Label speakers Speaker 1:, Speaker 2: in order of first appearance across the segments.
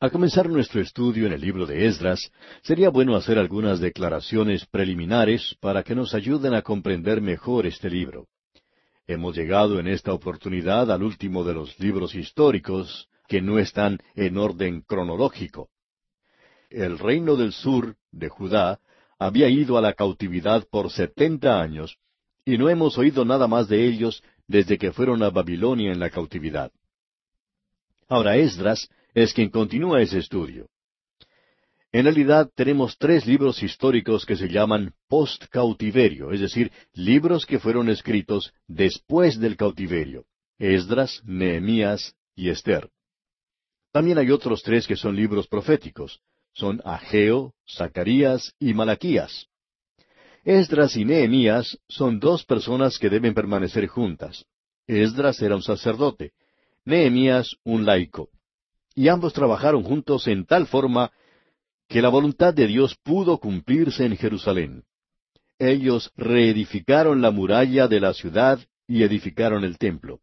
Speaker 1: Al comenzar nuestro estudio en el libro de Esdras, sería bueno hacer algunas declaraciones preliminares para que nos ayuden a comprender mejor este libro. Hemos llegado en esta oportunidad al último de los libros históricos que no están en orden cronológico. El reino del sur, de Judá, había ido a la cautividad por setenta años, y no hemos oído nada más de ellos desde que fueron a Babilonia en la cautividad. Ahora Esdras es quien continúa ese estudio. En realidad tenemos tres libros históricos que se llaman post-cautiverio, es decir, libros que fueron escritos después del cautiverio, Esdras, Nehemías y Esther. También hay otros tres que son libros proféticos, son Ageo, Zacarías y Malaquías. Esdras y Nehemías son dos personas que deben permanecer juntas. Esdras era un sacerdote, Nehemías un laico y ambos trabajaron juntos en tal forma que la voluntad de Dios pudo cumplirse en Jerusalén. Ellos reedificaron la muralla de la ciudad y edificaron el templo.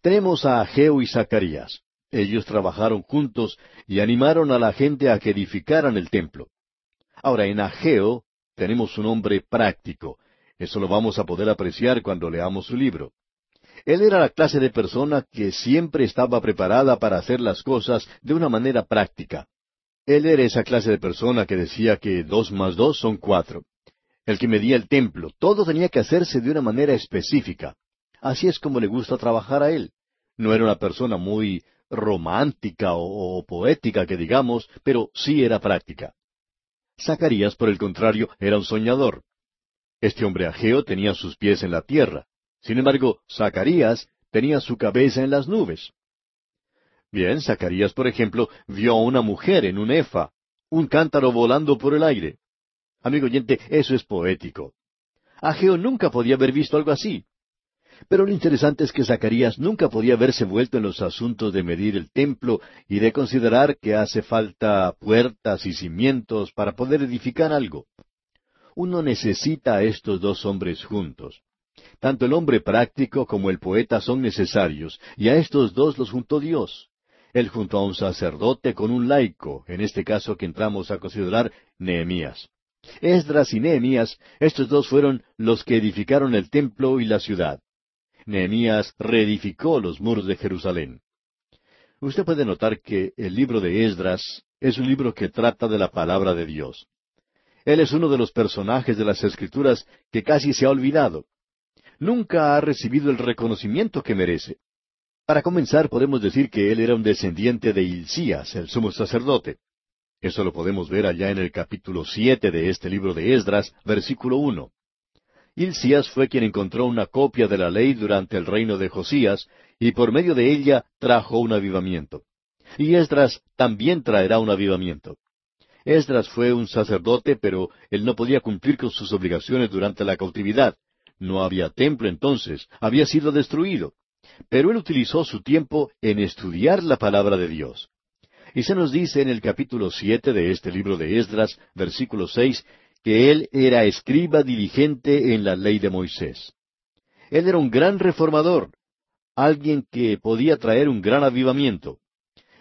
Speaker 1: Tenemos a Ageo y Zacarías. Ellos trabajaron juntos y animaron a la gente a que edificaran el templo. Ahora, en Ageo tenemos un hombre práctico. Eso lo vamos a poder apreciar cuando leamos su libro. Él era la clase de persona que siempre estaba preparada para hacer las cosas de una manera práctica. Él era esa clase de persona que decía que dos más dos son cuatro. El que medía el templo, todo tenía que hacerse de una manera específica. Así es como le gusta trabajar a él. No era una persona muy romántica o, poética que digamos, pero sí era práctica. Zacarías, por el contrario, era un soñador. Este hombre Ageo tenía sus pies en la tierra. Sin embargo, Zacarías tenía su cabeza en las nubes. Bien, Zacarías, por ejemplo, vio a una mujer en un efa, un cántaro volando por el aire. Amigo oyente, eso es poético. Ageo nunca podía haber visto algo así. Pero lo interesante es que Zacarías nunca podía haberse vuelto en los asuntos de medir el templo y de considerar que hace falta puertas y cimientos para poder edificar algo. Uno necesita a estos dos hombres juntos. Tanto el hombre práctico como el poeta son necesarios, y a estos dos los juntó Dios. Él juntó a un sacerdote con un laico, en este caso que entramos a considerar Nehemías. Esdras y Nehemías, estos dos fueron los que edificaron el templo y la ciudad. Nehemías reedificó los muros de Jerusalén. Usted puede notar que el libro de Esdras es un libro que trata de la palabra de Dios. Él es uno de los personajes de las Escrituras que casi se ha olvidado nunca ha recibido el reconocimiento que merece. Para comenzar, podemos decir que él era un descendiente de Hilcías, el sumo sacerdote. Eso lo podemos ver allá en el capítulo siete de este libro de Esdras, versículo uno. Hilcías fue quien encontró una copia de la ley durante el reino de Josías, y por medio de ella trajo un avivamiento. Y Esdras también traerá un avivamiento. Esdras fue un sacerdote, pero él no podía cumplir con sus obligaciones durante la cautividad, no había templo entonces, había sido destruido. Pero él utilizó su tiempo en estudiar la palabra de Dios. Y se nos dice en el capítulo siete de este libro de Esdras, versículo seis, que él era escriba diligente en la ley de Moisés. Él era un gran reformador, alguien que podía traer un gran avivamiento.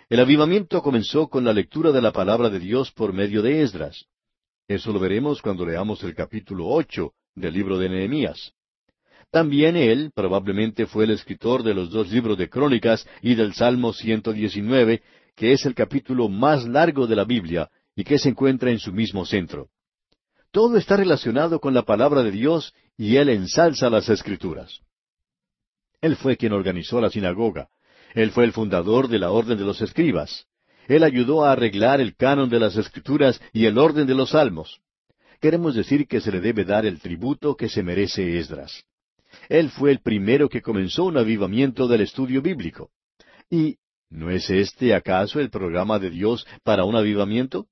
Speaker 1: El avivamiento comenzó con la lectura de la palabra de Dios por medio de Esdras. Eso lo veremos cuando leamos el capítulo ocho del libro de Nehemías. También él probablemente fue el escritor de los dos libros de Crónicas y del Salmo 119, que es el capítulo más largo de la Biblia y que se encuentra en su mismo centro. Todo está relacionado con la palabra de Dios y él ensalza las escrituras. Él fue quien organizó la sinagoga. Él fue el fundador de la orden de los escribas. Él ayudó a arreglar el canon de las escrituras y el orden de los salmos queremos decir que se le debe dar el tributo que se merece Esdras. Él fue el primero que comenzó un avivamiento del estudio bíblico. ¿Y no es este acaso el programa de Dios para un avivamiento?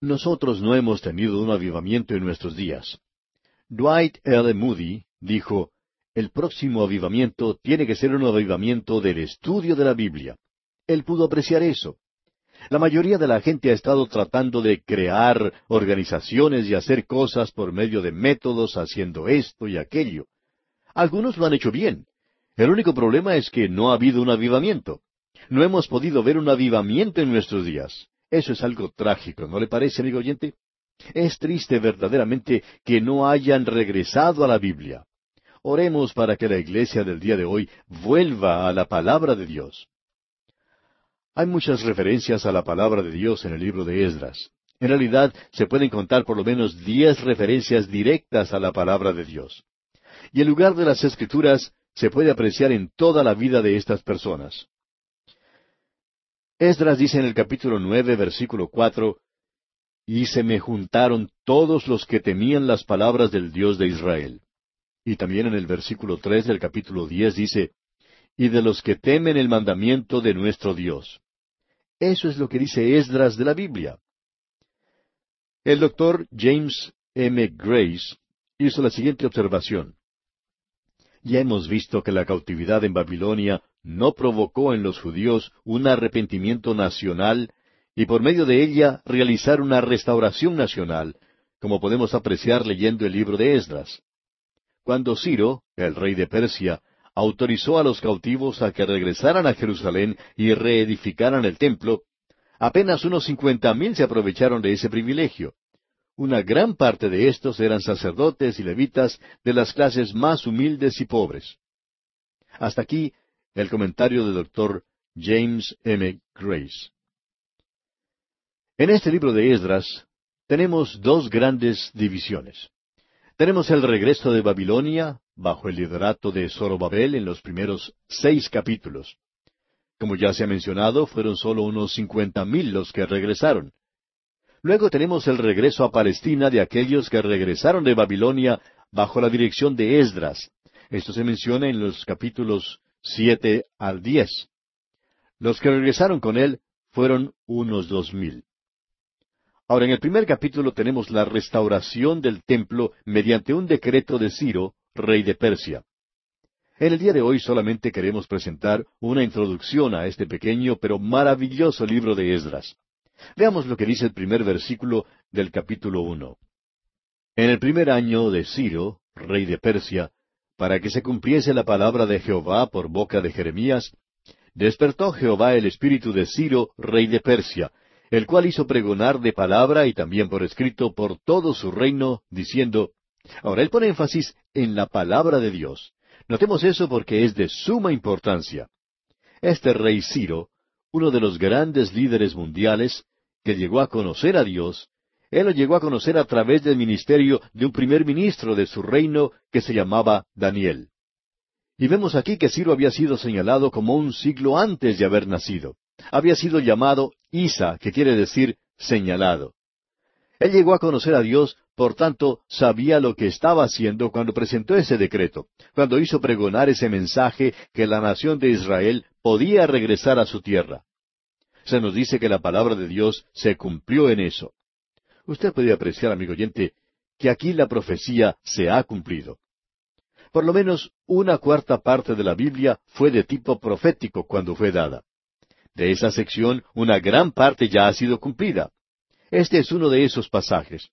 Speaker 1: Nosotros no hemos tenido un avivamiento en nuestros días. Dwight L. Moody dijo, el próximo avivamiento tiene que ser un avivamiento del estudio de la Biblia. Él pudo apreciar eso. La mayoría de la gente ha estado tratando de crear organizaciones y hacer cosas por medio de métodos haciendo esto y aquello. Algunos lo han hecho bien. El único problema es que no ha habido un avivamiento. No hemos podido ver un avivamiento en nuestros días. Eso es algo trágico, ¿no le parece, amigo oyente? Es triste verdaderamente que no hayan regresado a la Biblia. Oremos para que la iglesia del día de hoy vuelva a la palabra de Dios. Hay muchas referencias a la palabra de Dios en el libro de Esdras. En realidad se pueden contar por lo menos diez referencias directas a la palabra de Dios. Y el lugar de las escrituras se puede apreciar en toda la vida de estas personas. Esdras dice en el capítulo nueve, versículo cuatro, Y se me juntaron todos los que temían las palabras del Dios de Israel. Y también en el versículo tres del capítulo diez dice, Y de los que temen el mandamiento de nuestro Dios. Eso es lo que dice Esdras de la Biblia. El doctor James M. Grace hizo la siguiente observación. Ya hemos visto que la cautividad en Babilonia no provocó en los judíos un arrepentimiento nacional y por medio de ella realizar una restauración nacional, como podemos apreciar leyendo el libro de Esdras. Cuando Ciro, el rey de Persia, autorizó a los cautivos a que regresaran a Jerusalén y reedificaran el templo, apenas unos cincuenta mil se aprovecharon de ese privilegio. Una gran parte de estos eran sacerdotes y levitas de las clases más humildes y pobres. Hasta aquí el comentario del doctor James M. Grace. En este libro de Esdras tenemos dos grandes divisiones. Tenemos el regreso de Babilonia bajo el liderato de Zorobabel en los primeros seis capítulos. Como ya se ha mencionado, fueron solo unos cincuenta mil los que regresaron. Luego tenemos el regreso a Palestina de aquellos que regresaron de Babilonia bajo la dirección de Esdras. Esto se menciona en los capítulos siete al diez. Los que regresaron con él fueron unos dos mil. Ahora, en el primer capítulo tenemos la restauración del templo mediante un decreto de Ciro, rey de Persia. En el día de hoy solamente queremos presentar una introducción a este pequeño pero maravilloso libro de Esdras. Veamos lo que dice el primer versículo del capítulo uno. En el primer año de Ciro, rey de Persia, para que se cumpliese la palabra de Jehová por boca de Jeremías, despertó Jehová el espíritu de Ciro, rey de Persia, el cual hizo pregonar de palabra y también por escrito por todo su reino, diciendo, ahora él pone énfasis en la palabra de Dios. Notemos eso porque es de suma importancia. Este rey Ciro, uno de los grandes líderes mundiales, que llegó a conocer a Dios, él lo llegó a conocer a través del ministerio de un primer ministro de su reino que se llamaba Daniel. Y vemos aquí que Ciro había sido señalado como un siglo antes de haber nacido. Había sido llamado Isa, que quiere decir señalado. Él llegó a conocer a Dios, por tanto, sabía lo que estaba haciendo cuando presentó ese decreto, cuando hizo pregonar ese mensaje que la nación de Israel podía regresar a su tierra. Se nos dice que la palabra de Dios se cumplió en eso. Usted puede apreciar, amigo oyente, que aquí la profecía se ha cumplido. Por lo menos una cuarta parte de la Biblia fue de tipo profético cuando fue dada. De esa sección, una gran parte ya ha sido cumplida. Este es uno de esos pasajes.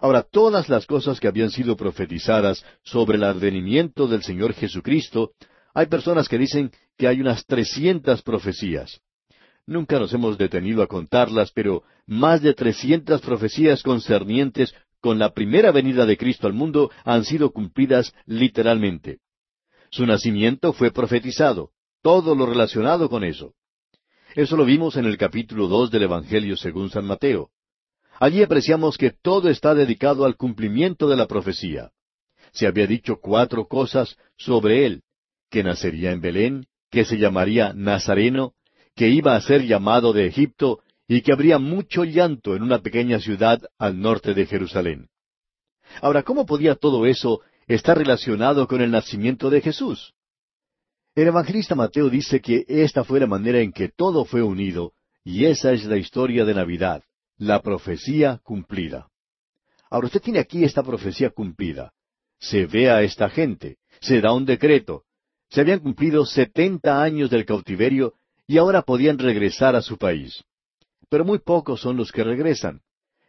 Speaker 1: Ahora, todas las cosas que habían sido profetizadas sobre el advenimiento del Señor Jesucristo, hay personas que dicen que hay unas trescientas profecías. Nunca nos hemos detenido a contarlas, pero más de trescientas profecías concernientes con la primera venida de Cristo al mundo han sido cumplidas literalmente. Su nacimiento fue profetizado, todo lo relacionado con eso. Eso lo vimos en el capítulo dos del Evangelio según San Mateo. Allí apreciamos que todo está dedicado al cumplimiento de la profecía. Se había dicho cuatro cosas sobre él, que nacería en Belén, que se llamaría Nazareno, que iba a ser llamado de Egipto y que habría mucho llanto en una pequeña ciudad al norte de Jerusalén. Ahora, ¿cómo podía todo eso estar relacionado con el nacimiento de Jesús? El evangelista Mateo dice que esta fue la manera en que todo fue unido, y esa es la historia de Navidad, la profecía cumplida. Ahora usted tiene aquí esta profecía cumplida. Se ve a esta gente, se da un decreto. Se habían cumplido setenta años del cautiverio y ahora podían regresar a su país. Pero muy pocos son los que regresan.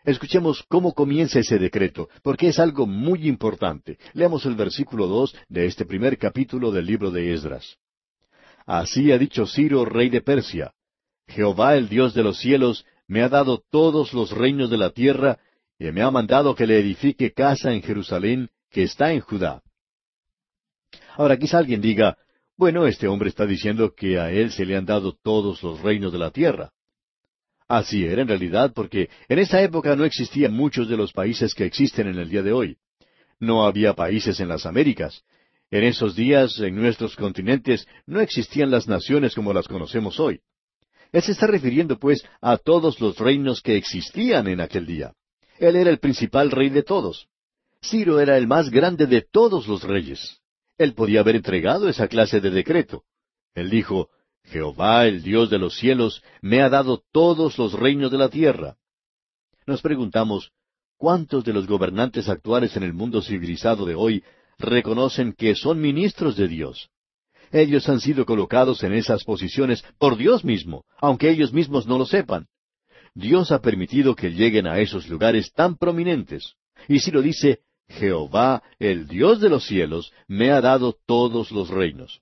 Speaker 1: Escuchemos cómo comienza ese decreto, porque es algo muy importante. Leamos el versículo dos de este primer capítulo del libro de Esdras. Así ha dicho Ciro, rey de Persia. Jehová el Dios de los cielos me ha dado todos los reinos de la tierra, y me ha mandado que le edifique casa en Jerusalén, que está en Judá. Ahora quizá alguien diga, bueno, este hombre está diciendo que a él se le han dado todos los reinos de la tierra. Así era en realidad porque en esa época no existían muchos de los países que existen en el día de hoy. No había países en las Américas. En esos días, en nuestros continentes, no existían las naciones como las conocemos hoy. Él se está refiriendo, pues, a todos los reinos que existían en aquel día. Él era el principal rey de todos. Ciro era el más grande de todos los reyes. Él podía haber entregado esa clase de decreto. Él dijo, Jehová, el Dios de los cielos, me ha dado todos los reinos de la tierra. Nos preguntamos, ¿cuántos de los gobernantes actuales en el mundo civilizado de hoy reconocen que son ministros de Dios? Ellos han sido colocados en esas posiciones por Dios mismo, aunque ellos mismos no lo sepan. Dios ha permitido que lleguen a esos lugares tan prominentes. Y si lo dice, Jehová, el Dios de los cielos, me ha dado todos los reinos.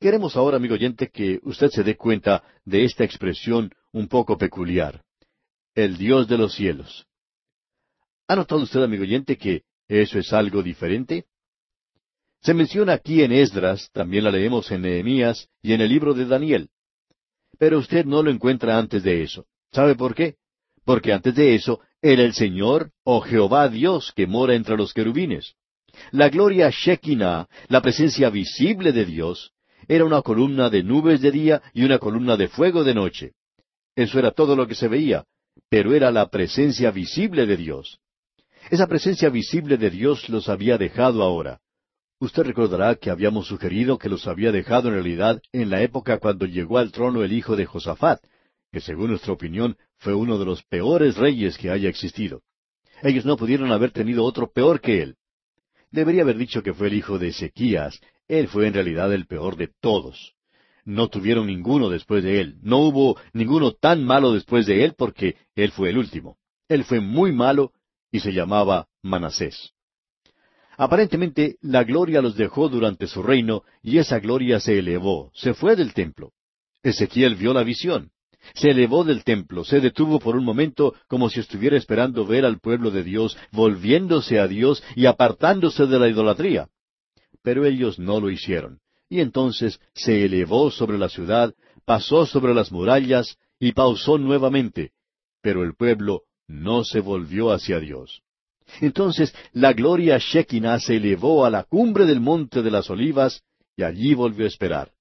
Speaker 1: Queremos ahora, amigo oyente, que usted se dé cuenta de esta expresión un poco peculiar. El Dios de los cielos. ¿Ha notado usted, amigo oyente, que eso es algo diferente? Se menciona aquí en Esdras, también la leemos en Nehemías y en el libro de Daniel. Pero usted no lo encuentra antes de eso. ¿Sabe por qué? Porque antes de eso era el Señor o Jehová Dios que mora entre los querubines. La gloria Shekinah, la presencia visible de Dios, era una columna de nubes de día y una columna de fuego de noche. Eso era todo lo que se veía, pero era la presencia visible de Dios. Esa presencia visible de Dios los había dejado ahora. Usted recordará que habíamos sugerido que los había dejado en realidad en la época cuando llegó al trono el hijo de Josafat, que según nuestra opinión fue uno de los peores reyes que haya existido. Ellos no pudieron haber tenido otro peor que él. Debería haber dicho que fue el hijo de Ezequías. Él fue en realidad el peor de todos. No tuvieron ninguno después de él. No hubo ninguno tan malo después de él porque él fue el último. Él fue muy malo y se llamaba Manasés. Aparentemente la gloria los dejó durante su reino y esa gloria se elevó, se fue del templo. Ezequiel vio la visión. Se elevó del templo, se detuvo por un momento como si estuviera esperando ver al pueblo de Dios volviéndose a Dios y apartándose de la idolatría. Pero ellos no lo hicieron. Y entonces se elevó sobre la ciudad, pasó sobre las murallas y pausó nuevamente. Pero el pueblo no se volvió hacia Dios. Entonces la gloria Shekinah se elevó a la cumbre del monte de las olivas y allí volvió a esperar.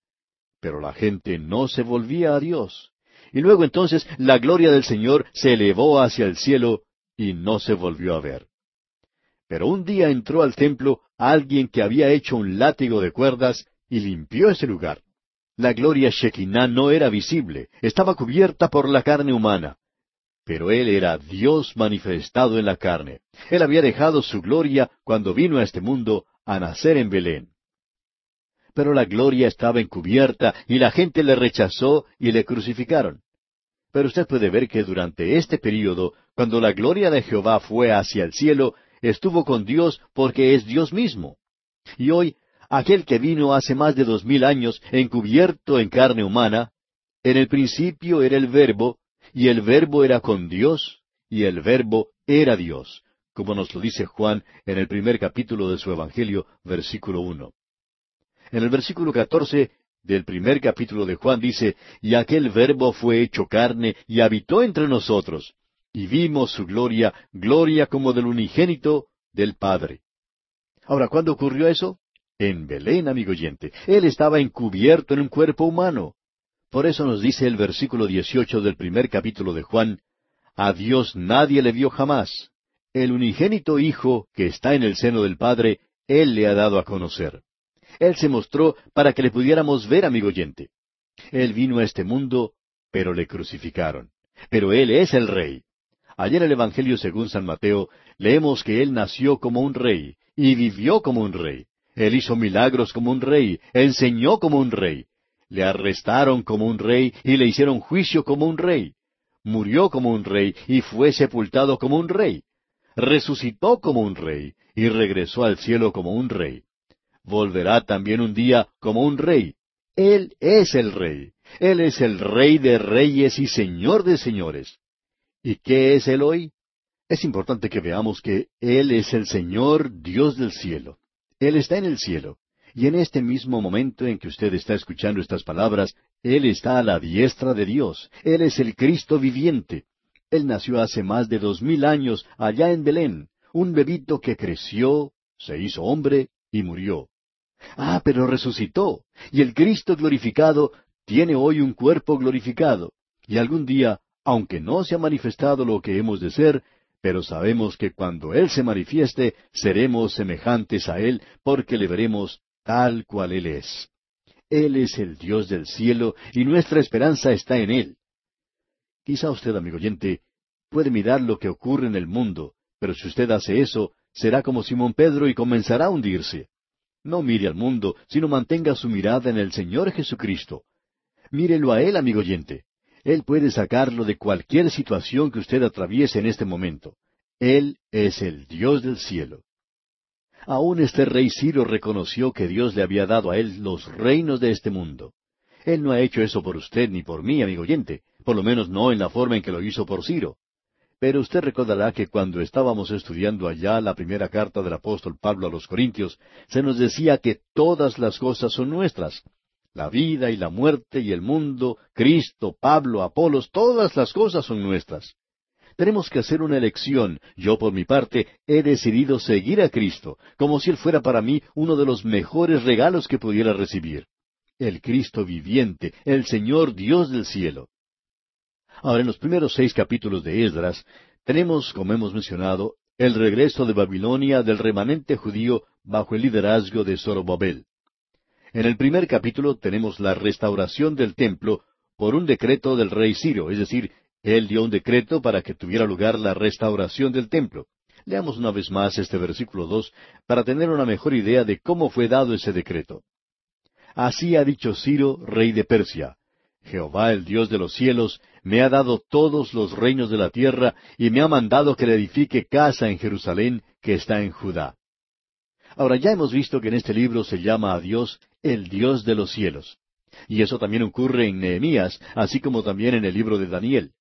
Speaker 1: Pero la gente no se volvía a Dios. Y luego entonces la gloria del Señor se elevó hacia el cielo y no se volvió a ver. Pero un día entró al templo alguien que había hecho un látigo de cuerdas y limpió ese lugar. La gloria Shekinah no era visible, estaba cubierta por la carne humana. Pero Él era Dios manifestado en la carne. Él había dejado su gloria cuando vino a este mundo a nacer en Belén. Pero la gloria estaba encubierta y la gente le rechazó y le crucificaron. Pero usted puede ver que durante este período, cuando la gloria de Jehová fue hacia el cielo, estuvo con Dios porque es Dios mismo. Y hoy, aquel que vino hace más de dos mil años encubierto en carne humana, en el principio era el Verbo, y el verbo era con Dios, y el verbo era Dios, como nos lo dice Juan en el primer capítulo de su Evangelio, versículo uno. En el versículo catorce del primer capítulo de Juan dice, Y aquel verbo fue hecho carne y habitó entre nosotros, y vimos su gloria, gloria como del unigénito del Padre. Ahora, ¿cuándo ocurrió eso? En Belén, amigo oyente. Él estaba encubierto en un cuerpo humano. Por eso nos dice el versículo 18 del primer capítulo de Juan, A Dios nadie le vio jamás. El unigénito Hijo que está en el seno del Padre, Él le ha dado a conocer. Él se mostró para que le pudiéramos ver, amigo oyente. Él vino a este mundo, pero le crucificaron. Pero Él es el Rey. Ayer en el Evangelio según San Mateo leemos que Él nació como un rey y vivió como un rey. Él hizo milagros como un rey, enseñó como un rey. Le arrestaron como un rey y le hicieron juicio como un rey. Murió como un rey y fue sepultado como un rey. Resucitó como un rey y regresó al cielo como un rey. Volverá también un día como un rey. Él es el Rey. Él es el Rey de reyes y Señor de señores. ¿Y qué es Él hoy? Es importante que veamos que Él es el Señor Dios del cielo. Él está en el cielo. Y en este mismo momento en que usted está escuchando estas palabras, Él está a la diestra de Dios. Él es el Cristo viviente. Él nació hace más de dos mil años allá en Belén, un bebito que creció, se hizo hombre y murió. Ah, pero resucitó, y el Cristo glorificado tiene hoy un cuerpo glorificado, y algún día, aunque no se ha manifestado lo que hemos de ser, pero sabemos que cuando Él se manifieste, seremos semejantes a Él, porque le veremos tal cual Él es. Él es el Dios del cielo, y nuestra esperanza está en Él. Quizá usted, amigo oyente, puede mirar lo que ocurre en el mundo, pero si usted hace eso, será como Simón Pedro y comenzará a hundirse. No mire al mundo, sino mantenga su mirada en el Señor Jesucristo. Mírelo a Él, amigo oyente. Él puede sacarlo de cualquier situación que usted atraviese en este momento. Él es el Dios del cielo. Aún este rey Ciro reconoció que Dios le había dado a él los reinos de este mundo. Él no ha hecho eso por usted ni por mí, amigo oyente, por lo menos no en la forma en que lo hizo por Ciro. Pero usted recordará que cuando estábamos estudiando allá la primera carta del apóstol Pablo a los Corintios, se nos decía que todas las cosas son nuestras. La vida y la muerte y el mundo, Cristo, Pablo, Apolos, todas las cosas son nuestras. Tenemos que hacer una elección. Yo, por mi parte, he decidido seguir a Cristo, como si Él fuera para mí uno de los mejores regalos que pudiera recibir. El Cristo viviente, el Señor Dios del cielo. Ahora, en los primeros seis capítulos de Esdras, tenemos, como hemos mencionado, el regreso de Babilonia del remanente judío bajo el liderazgo de Zorobabel. En el primer capítulo tenemos la restauración del templo por un decreto del rey Ciro, es decir, él dio un decreto para que tuviera lugar la restauración del templo. Leamos una vez más este versículo dos para tener una mejor idea de cómo fue dado ese decreto. Así ha dicho Ciro, rey de Persia, Jehová el Dios de los cielos me ha dado todos los reinos de la tierra y me ha mandado que le edifique casa en Jerusalén que está en Judá. Ahora ya hemos visto que en este libro se llama a Dios el Dios de los cielos. Y eso también ocurre en Nehemías, así como también en el libro de Daniel.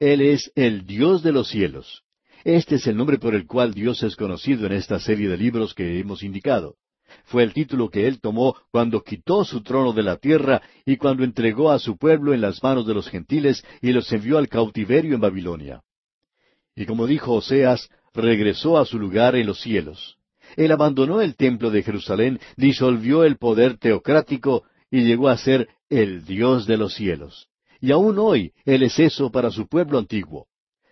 Speaker 1: Él es el Dios de los cielos. Este es el nombre por el cual Dios es conocido en esta serie de libros que hemos indicado. Fue el título que él tomó cuando quitó su trono de la tierra y cuando entregó a su pueblo en las manos de los gentiles y los envió al cautiverio en Babilonia. Y como dijo Oseas, regresó a su lugar en los cielos. Él abandonó el templo de Jerusalén, disolvió el poder teocrático y llegó a ser el Dios de los cielos. Y aún hoy Él es eso para su pueblo antiguo.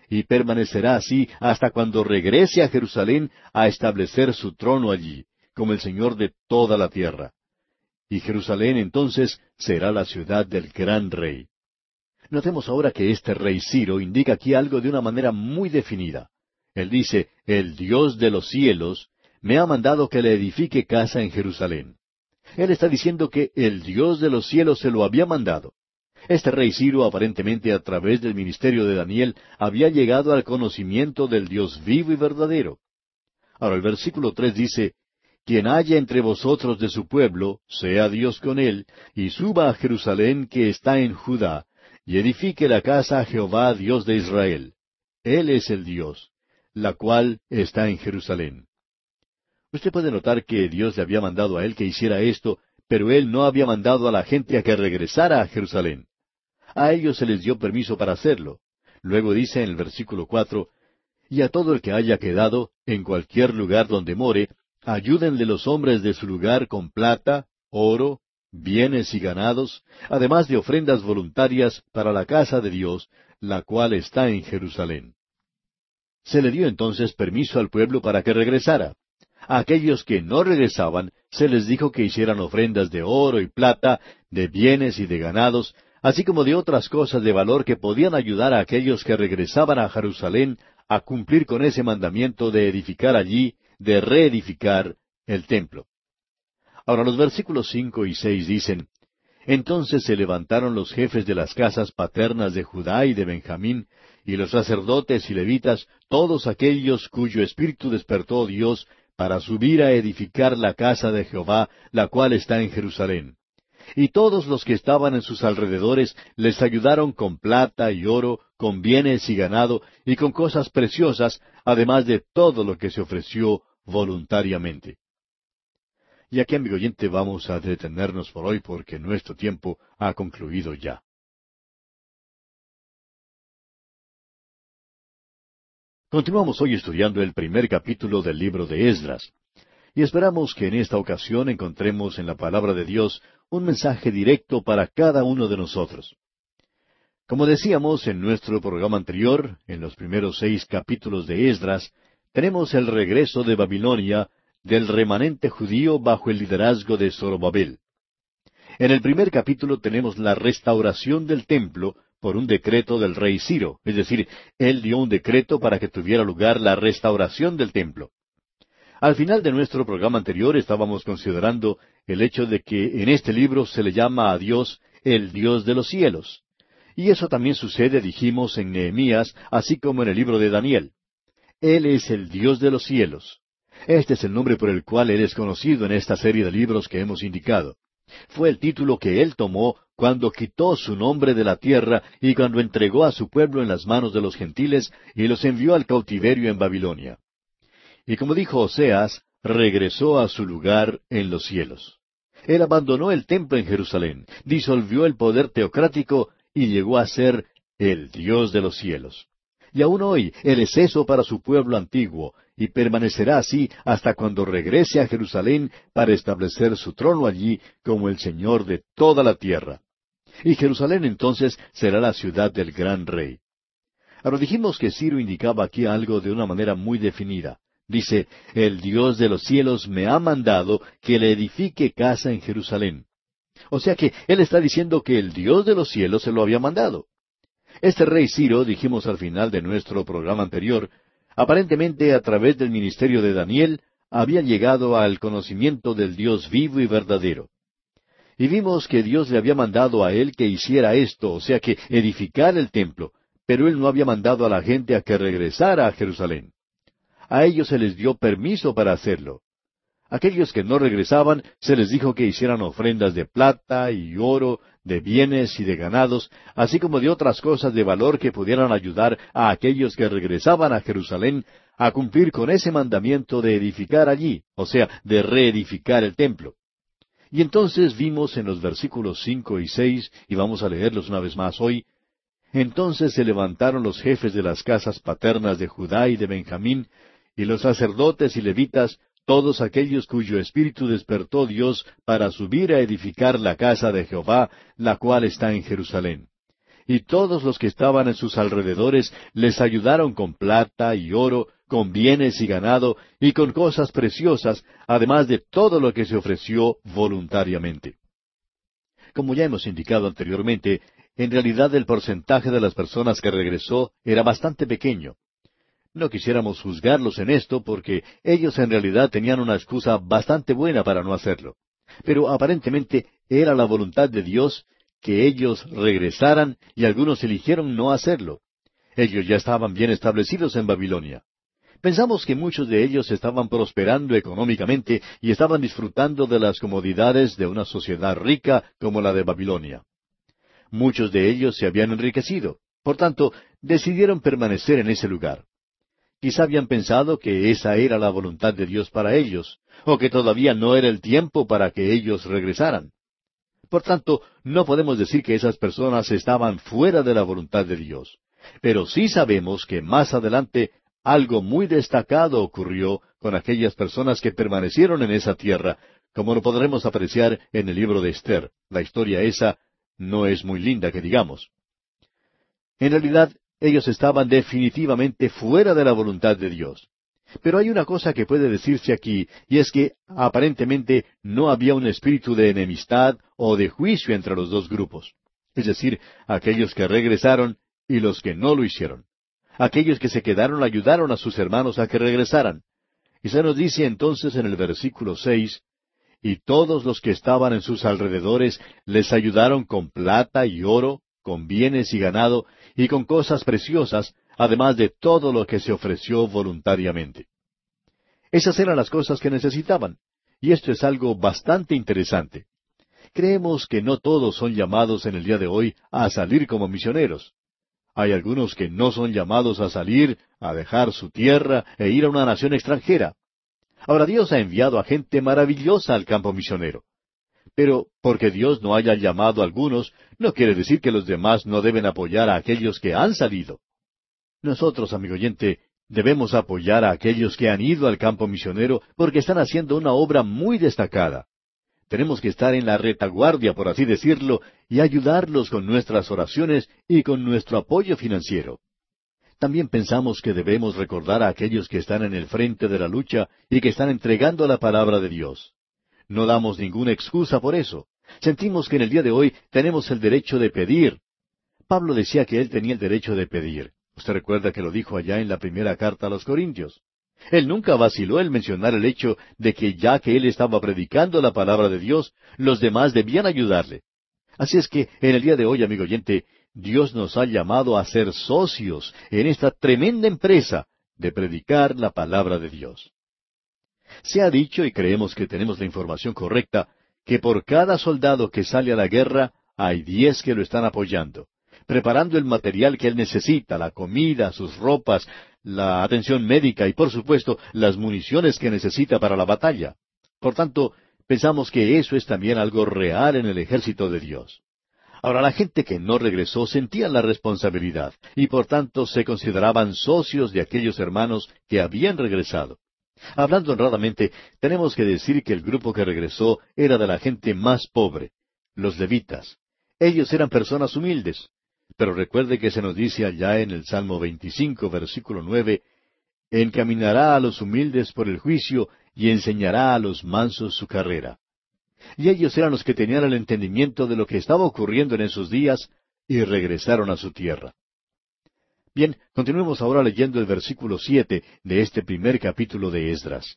Speaker 1: Y permanecerá así hasta cuando regrese a Jerusalén a establecer su trono allí como el Señor de toda la tierra. Y Jerusalén entonces será la ciudad del gran rey. Notemos ahora que este rey Ciro indica aquí algo de una manera muy definida. Él dice, el Dios de los cielos me ha mandado que le edifique casa en Jerusalén. Él está diciendo que el Dios de los cielos se lo había mandado. Este rey Ciro aparentemente a través del ministerio de Daniel había llegado al conocimiento del Dios vivo y verdadero. Ahora el versículo tres dice, quien haya entre vosotros de su pueblo, sea Dios con él, y suba a Jerusalén que está en Judá, y edifique la casa a Jehová Dios de Israel. Él es el Dios, la cual está en Jerusalén. Usted puede notar que Dios le había mandado a él que hiciera esto, pero él no había mandado a la gente a que regresara a Jerusalén. A ellos se les dio permiso para hacerlo. Luego dice en el versículo cuatro, y a todo el que haya quedado, en cualquier lugar donde more, Ayúdenle los hombres de su lugar con plata, oro, bienes y ganados, además de ofrendas voluntarias para la casa de Dios, la cual está en Jerusalén. Se le dio entonces permiso al pueblo para que regresara. A aquellos que no regresaban, se les dijo que hicieran ofrendas de oro y plata, de bienes y de ganados, así como de otras cosas de valor que podían ayudar a aquellos que regresaban a Jerusalén a cumplir con ese mandamiento de edificar allí de reedificar el templo. Ahora los versículos cinco y seis dicen, Entonces se levantaron los jefes de las casas paternas de Judá y de Benjamín, y los sacerdotes y levitas, todos aquellos cuyo espíritu despertó Dios, para subir a edificar la casa de Jehová, la cual está en Jerusalén. Y todos los que estaban en sus alrededores les ayudaron con plata y oro, con bienes y ganado, y con cosas preciosas, además de todo lo que se ofreció voluntariamente. Y aquí, amigo oyente, vamos a detenernos por hoy porque nuestro tiempo ha concluido ya. Continuamos hoy estudiando el primer capítulo del libro de Esdras, y esperamos que en esta ocasión encontremos en la palabra de Dios un mensaje directo para cada uno de nosotros. Como decíamos en nuestro programa anterior, en los primeros seis capítulos de Esdras, tenemos el regreso de Babilonia del remanente judío bajo el liderazgo de Zorobabel. En el primer capítulo tenemos la restauración del templo por un decreto del rey Ciro, es decir, él dio un decreto para que tuviera lugar la restauración del templo. Al final de nuestro programa anterior estábamos considerando el hecho de que en este libro se le llama a Dios el Dios de los cielos. Y eso también sucede, dijimos, en Nehemías, así como en el libro de Daniel. Él es el Dios de los cielos. Este es el nombre por el cual Él es conocido en esta serie de libros que hemos indicado. Fue el título que Él tomó cuando quitó su nombre de la tierra y cuando entregó a su pueblo en las manos de los gentiles y los envió al cautiverio en Babilonia. Y como dijo Oseas, regresó a su lugar en los cielos. Él abandonó el templo en Jerusalén, disolvió el poder teocrático y llegó a ser el Dios de los cielos. Y aún hoy Él es eso para su pueblo antiguo, y permanecerá así hasta cuando regrese a Jerusalén para establecer su trono allí como el Señor de toda la tierra. Y Jerusalén entonces será la ciudad del gran rey. Ahora dijimos que Ciro indicaba aquí algo de una manera muy definida. Dice, el Dios de los cielos me ha mandado que le edifique casa en Jerusalén. O sea que él está diciendo que el Dios de los cielos se lo había mandado. Este rey Ciro, dijimos al final de nuestro programa anterior, aparentemente a través del ministerio de Daniel, había llegado al conocimiento del Dios vivo y verdadero. Y vimos que Dios le había mandado a él que hiciera esto, o sea que edificar el templo, pero él no había mandado a la gente a que regresara a Jerusalén. A ellos se les dio permiso para hacerlo. Aquellos que no regresaban se les dijo que hicieran ofrendas de plata y oro, de bienes y de ganados, así como de otras cosas de valor que pudieran ayudar a aquellos que regresaban a Jerusalén a cumplir con ese mandamiento de edificar allí, o sea, de reedificar el templo. Y entonces vimos en los versículos cinco y seis, y vamos a leerlos una vez más hoy, entonces se levantaron los jefes de las casas paternas de Judá y de Benjamín, y los sacerdotes y levitas, todos aquellos cuyo espíritu despertó Dios para subir a edificar la casa de Jehová, la cual está en Jerusalén. Y todos los que estaban en sus alrededores les ayudaron con plata y oro, con bienes y ganado, y con cosas preciosas, además de todo lo que se ofreció voluntariamente. Como ya hemos indicado anteriormente, en realidad el porcentaje de las personas que regresó era bastante pequeño. No quisiéramos juzgarlos en esto porque ellos en realidad tenían una excusa bastante buena para no hacerlo. Pero aparentemente era la voluntad de Dios que ellos regresaran y algunos eligieron no hacerlo. Ellos ya estaban bien establecidos en Babilonia. Pensamos que muchos de ellos estaban prosperando económicamente y estaban disfrutando de las comodidades de una sociedad rica como la de Babilonia. Muchos de ellos se habían enriquecido. Por tanto, decidieron permanecer en ese lugar. Quizá habían pensado que esa era la voluntad de Dios para ellos, o que todavía no era el tiempo para que ellos regresaran. Por tanto, no podemos decir que esas personas estaban fuera de la voluntad de Dios. Pero sí sabemos que más adelante algo muy destacado ocurrió con aquellas personas que permanecieron en esa tierra, como lo podremos apreciar en el libro de Esther. La historia esa no es muy linda que digamos. En realidad, ellos estaban definitivamente fuera de la voluntad de Dios. Pero hay una cosa que puede decirse aquí, y es que aparentemente no había un espíritu de enemistad o de juicio entre los dos grupos, es decir, aquellos que regresaron y los que no lo hicieron. Aquellos que se quedaron ayudaron a sus hermanos a que regresaran. Y se nos dice entonces en el versículo seis, y todos los que estaban en sus alrededores les ayudaron con plata y oro, con bienes y ganado, y con cosas preciosas, además de todo lo que se ofreció voluntariamente. Esas eran las cosas que necesitaban, y esto es algo bastante interesante. Creemos que no todos son llamados en el día de hoy a salir como misioneros. Hay algunos que no son llamados a salir, a dejar su tierra e ir a una nación extranjera. Ahora Dios ha enviado a gente maravillosa al campo misionero. Pero porque Dios no haya llamado a algunos, no quiere decir que los demás no deben apoyar a aquellos que han salido. Nosotros, amigo oyente, debemos apoyar a aquellos que han ido al campo misionero porque están haciendo una obra muy destacada. Tenemos que estar en la retaguardia, por así decirlo, y ayudarlos con nuestras oraciones y con nuestro apoyo financiero. También pensamos que debemos recordar a aquellos que están en el frente de la lucha y que están entregando la palabra de Dios. No damos ninguna excusa por eso. Sentimos que en el día de hoy tenemos el derecho de pedir. Pablo decía que él tenía el derecho de pedir. Usted recuerda que lo dijo allá en la primera carta a los Corintios. Él nunca vaciló en mencionar el hecho de que ya que él estaba predicando la palabra de Dios, los demás debían ayudarle. Así es que en el día de hoy, amigo oyente, Dios nos ha llamado a ser socios en esta tremenda empresa de predicar la palabra de Dios. Se ha dicho, y creemos que tenemos la información correcta, que por cada soldado que sale a la guerra hay diez que lo están apoyando, preparando el material que él necesita, la comida, sus ropas, la atención médica y por supuesto las municiones que necesita para la batalla. Por tanto, pensamos que eso es también algo real en el ejército de Dios. Ahora, la gente que no regresó sentía la responsabilidad y por tanto se consideraban socios de aquellos hermanos que habían regresado. Hablando honradamente, tenemos que decir que el grupo que regresó era de la gente más pobre, los levitas. Ellos eran personas humildes. Pero recuerde que se nos dice allá en el Salmo 25, versículo 9, encaminará a los humildes por el juicio y enseñará a los mansos su carrera. Y ellos eran los que tenían el entendimiento de lo que estaba ocurriendo en esos días y regresaron a su tierra. Bien, continuemos ahora leyendo el versículo siete de este primer capítulo de Esdras.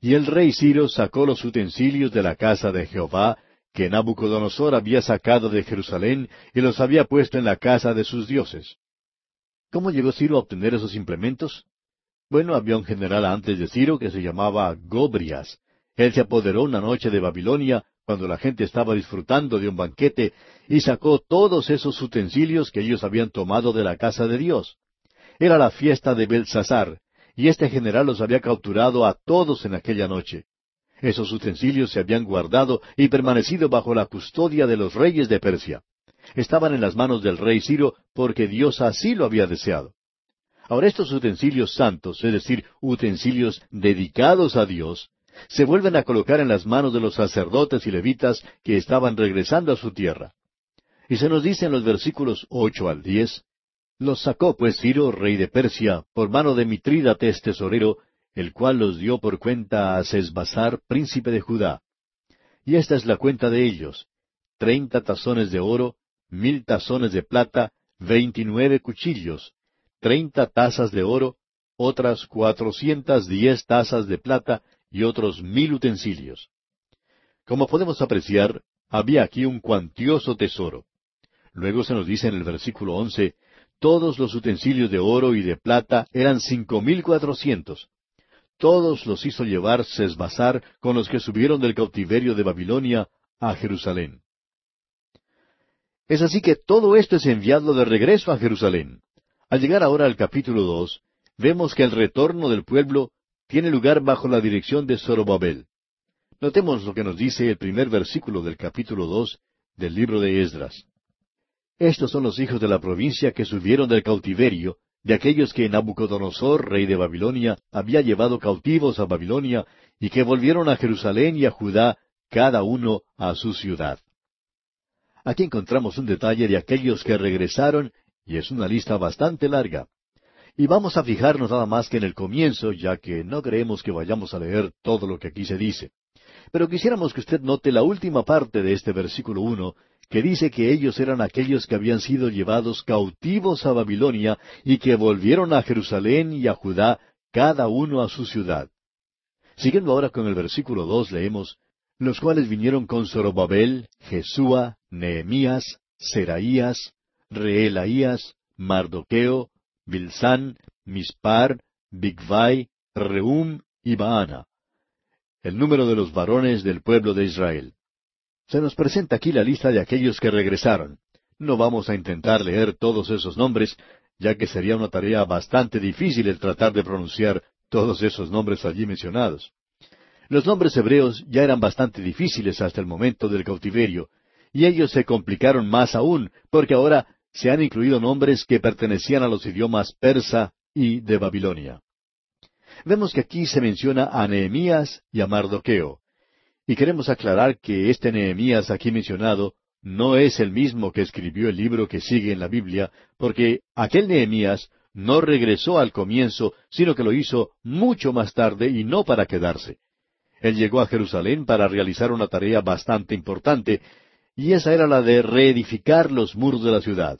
Speaker 1: Y el rey Ciro sacó los utensilios de la casa de Jehová que Nabucodonosor había sacado de Jerusalén y los había puesto en la casa de sus dioses. ¿Cómo llegó Ciro a obtener esos implementos? Bueno, había un general antes de Ciro que se llamaba Gobrias. Él se apoderó una noche de Babilonia, cuando la gente estaba disfrutando de un banquete, y sacó todos esos utensilios que ellos habían tomado de la casa de Dios. Era la fiesta de Belsasar, y este general los había capturado a todos en aquella noche. Esos utensilios se habían guardado y permanecido bajo la custodia de los reyes de Persia. Estaban en las manos del rey Ciro porque Dios así lo había deseado. Ahora estos utensilios santos, es decir, utensilios dedicados a Dios, se vuelven a colocar en las manos de los sacerdotes y levitas que estaban regresando a su tierra. Y se nos dice en los versículos ocho al diez, los sacó pues Ciro, rey de Persia, por mano de Mitrídates tesorero, el cual los dio por cuenta a Sesbazar, príncipe de Judá. Y esta es la cuenta de ellos, treinta tazones de oro, mil tazones de plata, veintinueve cuchillos, treinta tazas de oro, otras cuatrocientas diez tazas de plata y otros mil utensilios. Como podemos apreciar, había aquí un cuantioso tesoro. Luego se nos dice en el versículo once, todos los utensilios de oro y de plata eran cinco mil cuatrocientos, todos los hizo llevar Sesbazar con los que subieron del cautiverio de Babilonia a Jerusalén. Es así que todo esto es enviado de regreso a Jerusalén. Al llegar ahora al capítulo dos, vemos que el retorno del pueblo tiene lugar bajo la dirección de Zorobabel. Notemos lo que nos dice el primer versículo del capítulo dos del libro de Esdras. Estos son los hijos de la provincia que subieron del cautiverio, de aquellos que Nabucodonosor, rey de Babilonia, había llevado cautivos a Babilonia y que volvieron a Jerusalén y a Judá, cada uno a su ciudad. Aquí encontramos un detalle de aquellos que regresaron y es una lista bastante larga. Y vamos a fijarnos nada más que en el comienzo, ya que no creemos que vayamos a leer todo lo que aquí se dice. Pero quisiéramos que usted note la última parte de este versículo uno, que dice que ellos eran aquellos que habían sido llevados cautivos a Babilonia y que volvieron a Jerusalén y a Judá, cada uno a su ciudad. Siguiendo ahora con el versículo dos leemos, los cuales vinieron con Zorobabel, Jesúa, Nehemías, Seraías, Reelaías, Mardoqueo, Bilsán, Mispar, Bigvai, Reum y Baana. El número de los varones del pueblo de Israel. Se nos presenta aquí la lista de aquellos que regresaron. No vamos a intentar leer todos esos nombres, ya que sería una tarea bastante difícil el tratar de pronunciar todos esos nombres allí mencionados. Los nombres hebreos ya eran bastante difíciles hasta el momento del cautiverio, y ellos se complicaron más aún, porque ahora se han incluido nombres que pertenecían a los idiomas persa y de Babilonia. Vemos que aquí se menciona a Nehemías y a Mardoqueo, y queremos aclarar que este Nehemías aquí mencionado no es el mismo que escribió el libro que sigue en la Biblia, porque aquel Nehemías no regresó al comienzo, sino que lo hizo mucho más tarde y no para quedarse. Él llegó a Jerusalén para realizar una tarea bastante importante, y esa era la de reedificar los muros de la ciudad.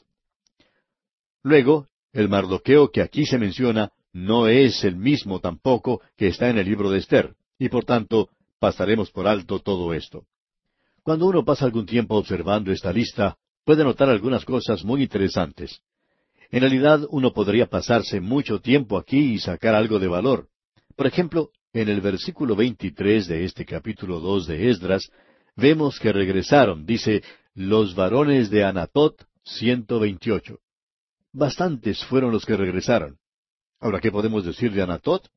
Speaker 1: Luego, el Mardoqueo que aquí se menciona no es el mismo tampoco que está en el libro de Esther, y por tanto pasaremos por alto todo esto. Cuando uno pasa algún tiempo observando esta lista, puede notar algunas cosas muy interesantes. En realidad uno podría pasarse mucho tiempo aquí y sacar algo de valor. Por ejemplo, en el versículo 23 de este capítulo 2 de Esdras, vemos que regresaron, dice, los varones de Anatot, ciento veintiocho. Bastantes fueron los que regresaron. Ahora, ¿qué podemos decir de Anatot?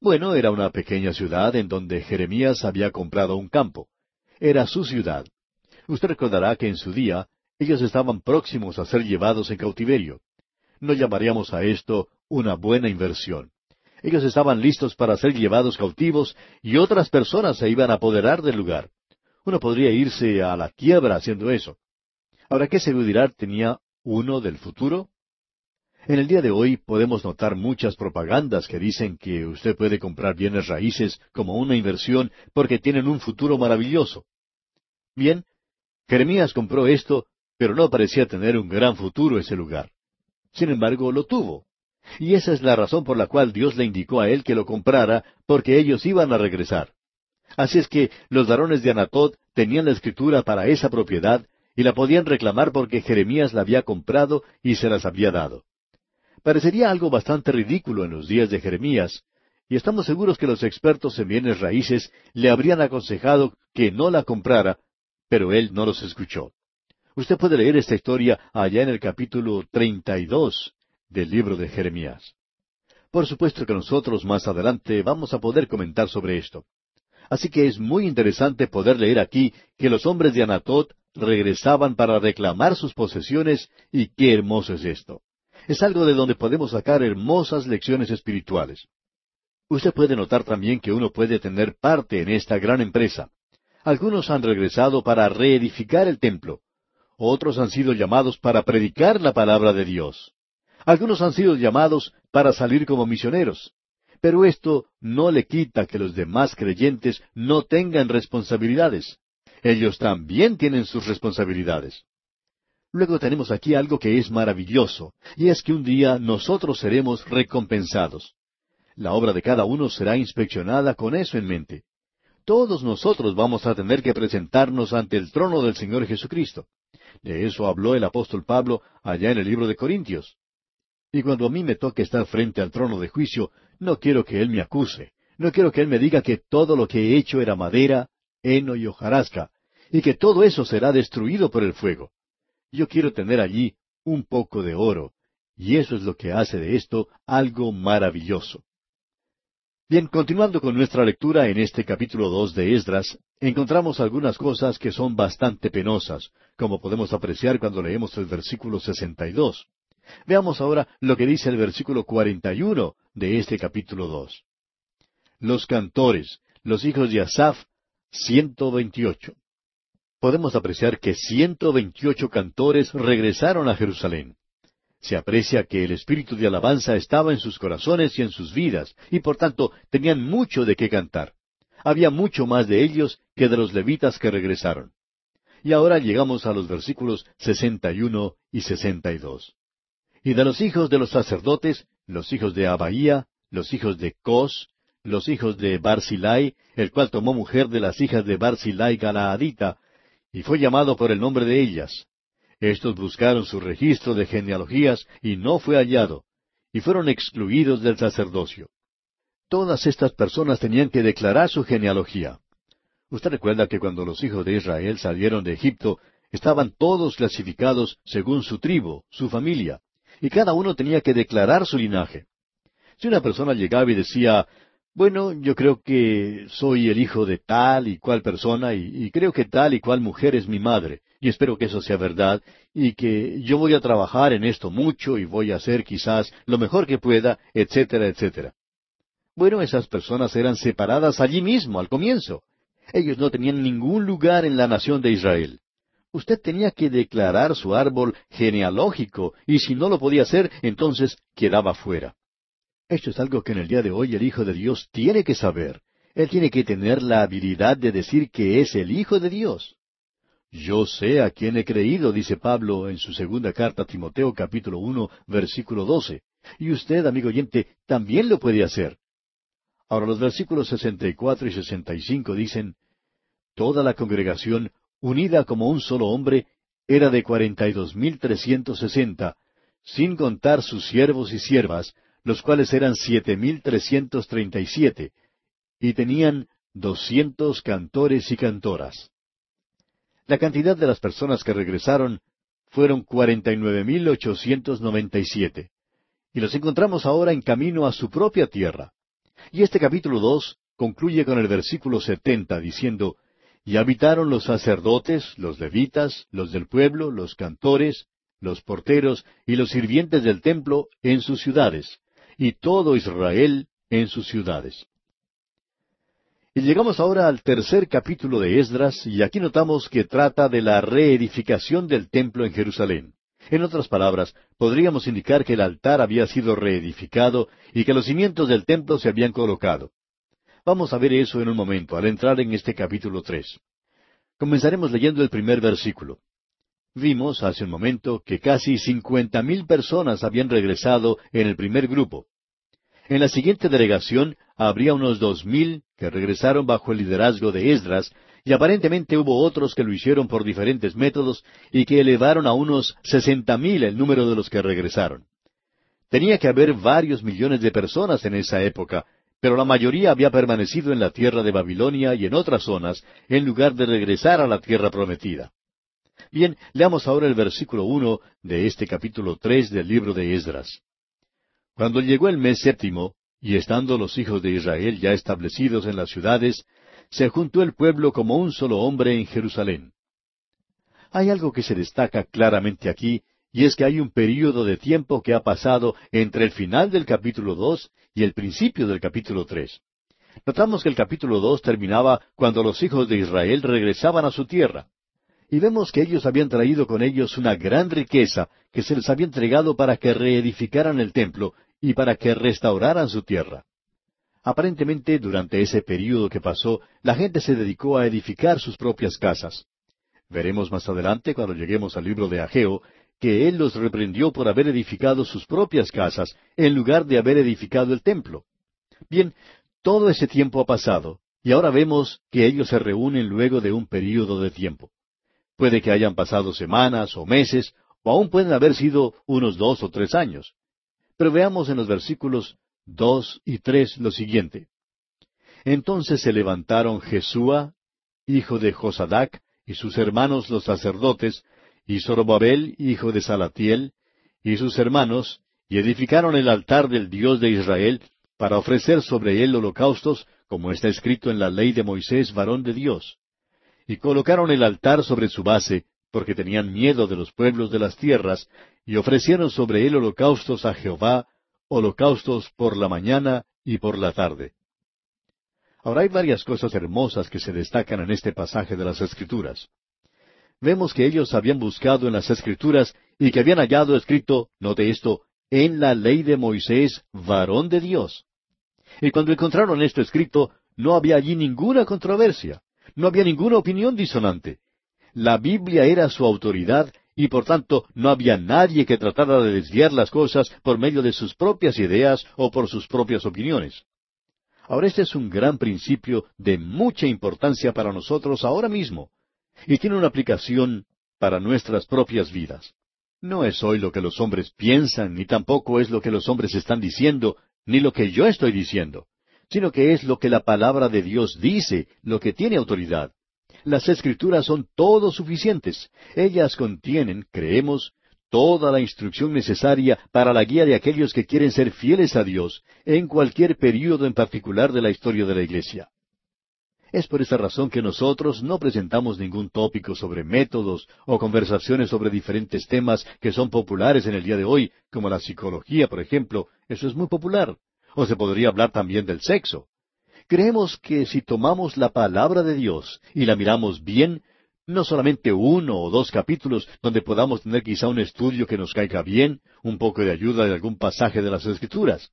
Speaker 1: Bueno, era una pequeña ciudad en donde Jeremías había comprado un campo. Era su ciudad. Usted recordará que en su día ellos estaban próximos a ser llevados en cautiverio. No llamaríamos a esto una buena inversión. Ellos estaban listos para ser llevados cautivos y otras personas se iban a apoderar del lugar. Uno podría irse a la quiebra haciendo eso. Ahora, ¿qué seguridad tenía uno del futuro? En el día de hoy podemos notar muchas propagandas que dicen que usted puede comprar bienes raíces como una inversión porque tienen un futuro maravilloso. Bien, Jeremías compró esto, pero no parecía tener un gran futuro ese lugar. Sin embargo, lo tuvo. Y esa es la razón por la cual Dios le indicó a él que lo comprara, porque ellos iban a regresar. Así es que los varones de Anatot tenían la escritura para esa propiedad y la podían reclamar porque Jeremías la había comprado y se las había dado. Parecería algo bastante ridículo en los días de Jeremías, y estamos seguros que los expertos en bienes raíces le habrían aconsejado que no la comprara, pero él no los escuchó. Usted puede leer esta historia allá en el capítulo treinta y dos del libro de Jeremías. Por supuesto que nosotros más adelante vamos a poder comentar sobre esto. Así que es muy interesante poder leer aquí que los hombres de Anatot regresaban para reclamar sus posesiones y qué hermoso es esto. Es algo de donde podemos sacar hermosas lecciones espirituales. Usted puede notar también que uno puede tener parte en esta gran empresa. Algunos han regresado para reedificar el templo, otros han sido llamados para predicar la palabra de Dios. Algunos han sido llamados para salir como misioneros. Pero esto no le quita que los demás creyentes no tengan responsabilidades. Ellos también tienen sus responsabilidades. Luego tenemos aquí algo que es maravilloso, y es que un día nosotros seremos recompensados. La obra de cada uno será inspeccionada con eso en mente. Todos nosotros vamos a tener que presentarnos ante el trono del Señor Jesucristo. De eso habló el apóstol Pablo allá en el libro de Corintios. Y cuando a mí me toque estar frente al trono de juicio, no quiero que Él me acuse, no quiero que Él me diga que todo lo que he hecho era madera, heno y hojarasca, y que todo eso será destruido por el fuego. Yo quiero tener allí un poco de oro, y eso es lo que hace de esto algo maravilloso. Bien, continuando con nuestra lectura en este capítulo dos de Esdras, encontramos algunas cosas que son bastante penosas, como podemos apreciar cuando leemos el versículo 62. Veamos ahora lo que dice el versículo 41 de este capítulo dos. Los cantores, los hijos de Asaf, ciento veintiocho. Podemos apreciar que ciento veintiocho cantores regresaron a Jerusalén. Se aprecia que el espíritu de alabanza estaba en sus corazones y en sus vidas, y por tanto tenían mucho de qué cantar. Había mucho más de ellos que de los levitas que regresaron. Y ahora llegamos a los versículos sesenta y uno y de los hijos de los sacerdotes, los hijos de Abaía, los hijos de Cos, los hijos de Barzilai, el cual tomó mujer de las hijas de Barzilai Galaadita, y fue llamado por el nombre de ellas, estos buscaron su registro de genealogías y no fue hallado, y fueron excluidos del sacerdocio. Todas estas personas tenían que declarar su genealogía. Usted recuerda que cuando los hijos de Israel salieron de Egipto, estaban todos clasificados según su tribu, su familia, y cada uno tenía que declarar su linaje. Si una persona llegaba y decía, bueno, yo creo que soy el hijo de tal y cual persona y, creo que tal y cual mujer es mi madre, y espero que eso sea verdad, y que yo voy a trabajar en esto mucho y voy a hacer quizás lo mejor que pueda, etcétera, etcétera. Bueno, esas personas eran separadas allí mismo, al comienzo. Ellos no tenían ningún lugar en la nación de Israel. Usted tenía que declarar su árbol genealógico, y si no lo podía hacer, entonces quedaba fuera. Esto es algo que en el día de hoy el Hijo de Dios tiene que saber. Él tiene que tener la habilidad de decir que es el Hijo de Dios. Yo sé a quién he creído, dice Pablo en su segunda carta a Timoteo capítulo uno, versículo doce. Y usted, amigo oyente, también lo puede hacer. Ahora los versículos sesenta y cuatro y sesenta y cinco dicen, Toda la congregación, unida como un solo hombre, era de cuarenta y dos mil trescientos sesenta, sin contar sus siervos y siervas, los cuales eran siete mil trescientos treinta y siete, y tenían doscientos cantores y cantoras. La cantidad de las personas que regresaron fueron cuarenta y nueve mil ochocientos noventa y siete, y los encontramos ahora en camino a su propia tierra. Y este capítulo dos concluye con el versículo setenta diciendo, Y habitaron los sacerdotes, los levitas, los del pueblo, los cantores, los porteros y los sirvientes del templo en sus ciudades, y todo Israel en sus ciudades. Y llegamos ahora al tercer capítulo de Esdras, y aquí notamos que trata de la reedificación del templo en Jerusalén. En otras palabras, podríamos indicar que el altar había sido reedificado y que los cimientos del templo se habían colocado. Vamos a ver eso en un momento, al entrar en este capítulo tres. Comenzaremos leyendo el primer versículo. Vimos hace un momento que casi cincuenta mil personas habían regresado en el primer grupo. En la siguiente delegación habría unos dos mil que regresaron bajo el liderazgo de Esdras, y aparentemente hubo otros que lo hicieron por diferentes métodos y que elevaron a unos sesenta mil el número de los que regresaron. Tenía que haber varios millones de personas en esa época, pero la mayoría había permanecido en la tierra de Babilonia y en otras zonas, en lugar de regresar a la tierra prometida. Bien, leamos ahora el versículo uno de este capítulo tres del libro de Esdras. Cuando llegó el mes séptimo, y estando los hijos de Israel ya establecidos en las ciudades, se juntó el pueblo como un solo hombre en Jerusalén. Hay algo que se destaca claramente aquí, y es que hay un período de tiempo que ha pasado entre el final del capítulo dos y el principio del capítulo tres. Notamos que el capítulo dos terminaba cuando los hijos de Israel regresaban a su tierra y vemos que ellos habían traído con ellos una gran riqueza que se les había entregado para que reedificaran el templo y para que restauraran su tierra. Aparentemente, durante ese período que pasó, la gente se dedicó a edificar sus propias casas. Veremos más adelante, cuando lleguemos al libro de Ageo, que él los reprendió por haber edificado sus propias casas en lugar de haber edificado el templo. Bien, todo ese tiempo ha pasado, y ahora vemos que ellos se reúnen luego de un período de tiempo. Puede que hayan pasado semanas o meses, o aún pueden haber sido unos dos o tres años. Pero veamos en los versículos dos y tres lo siguiente. Entonces se levantaron Jesúa, hijo de Josadac, y sus hermanos los sacerdotes, y Zorobabel, hijo de Salatiel, y sus hermanos, y edificaron el altar del Dios de Israel, para ofrecer sobre él holocaustos, como está escrito en la ley de Moisés, varón de Dios y colocaron el altar sobre su base, porque tenían miedo de los pueblos de las tierras, y ofrecieron sobre él holocaustos a Jehová, holocaustos por la mañana y por la tarde. Ahora hay varias cosas hermosas que se destacan en este pasaje de las Escrituras. Vemos que ellos habían buscado en las Escrituras y que habían hallado escrito, note esto, en la ley de Moisés, varón de Dios. Y cuando encontraron esto escrito, no había allí ninguna controversia. No había ninguna opinión disonante. La Biblia era su autoridad y por tanto no había nadie que tratara de desviar las cosas por medio de sus propias ideas o por sus propias opiniones. Ahora este es un gran principio de mucha importancia para nosotros ahora mismo y tiene una aplicación para nuestras propias vidas. No es hoy lo que los hombres piensan, ni tampoco es lo que los hombres están diciendo, ni lo que yo estoy diciendo. sino que es lo que la palabra de Dios dice, lo que tiene autoridad. Las escrituras son todo suficientes. Ellas contienen, creemos, toda la instrucción necesaria para la guía de aquellos que quieren ser fieles a Dios en cualquier período en particular de la historia de la Iglesia. Es por esa razón que nosotros no presentamos ningún tópico sobre métodos o conversaciones sobre diferentes temas que son populares en el día de hoy, como la psicología, por ejemplo. Eso es muy popular. O se podría hablar también del sexo. Creemos que si tomamos la palabra de Dios y la miramos bien, no solamente uno o dos capítulos donde podamos tener quizá un estudio que nos caiga bien, un poco de ayuda de algún pasaje de las Escrituras.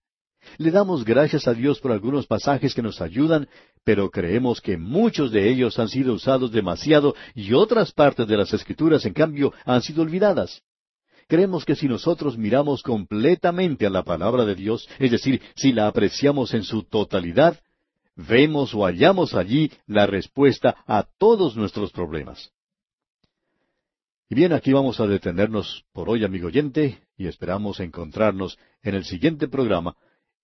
Speaker 1: Le damos gracias a Dios por algunos pasajes que nos ayudan, pero creemos que muchos de ellos han sido usados demasiado y otras partes de las Escrituras, en cambio, han sido olvidadas. Creemos que si nosotros miramos completamente a la palabra de Dios, es decir, si la apreciamos en su totalidad, vemos o hallamos allí la respuesta a todos nuestros problemas. Y bien, aquí vamos a detenernos por hoy, amigo oyente, y esperamos encontrarnos en el siguiente programa,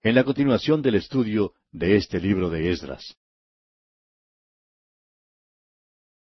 Speaker 1: en la continuación del estudio de este libro de Esdras.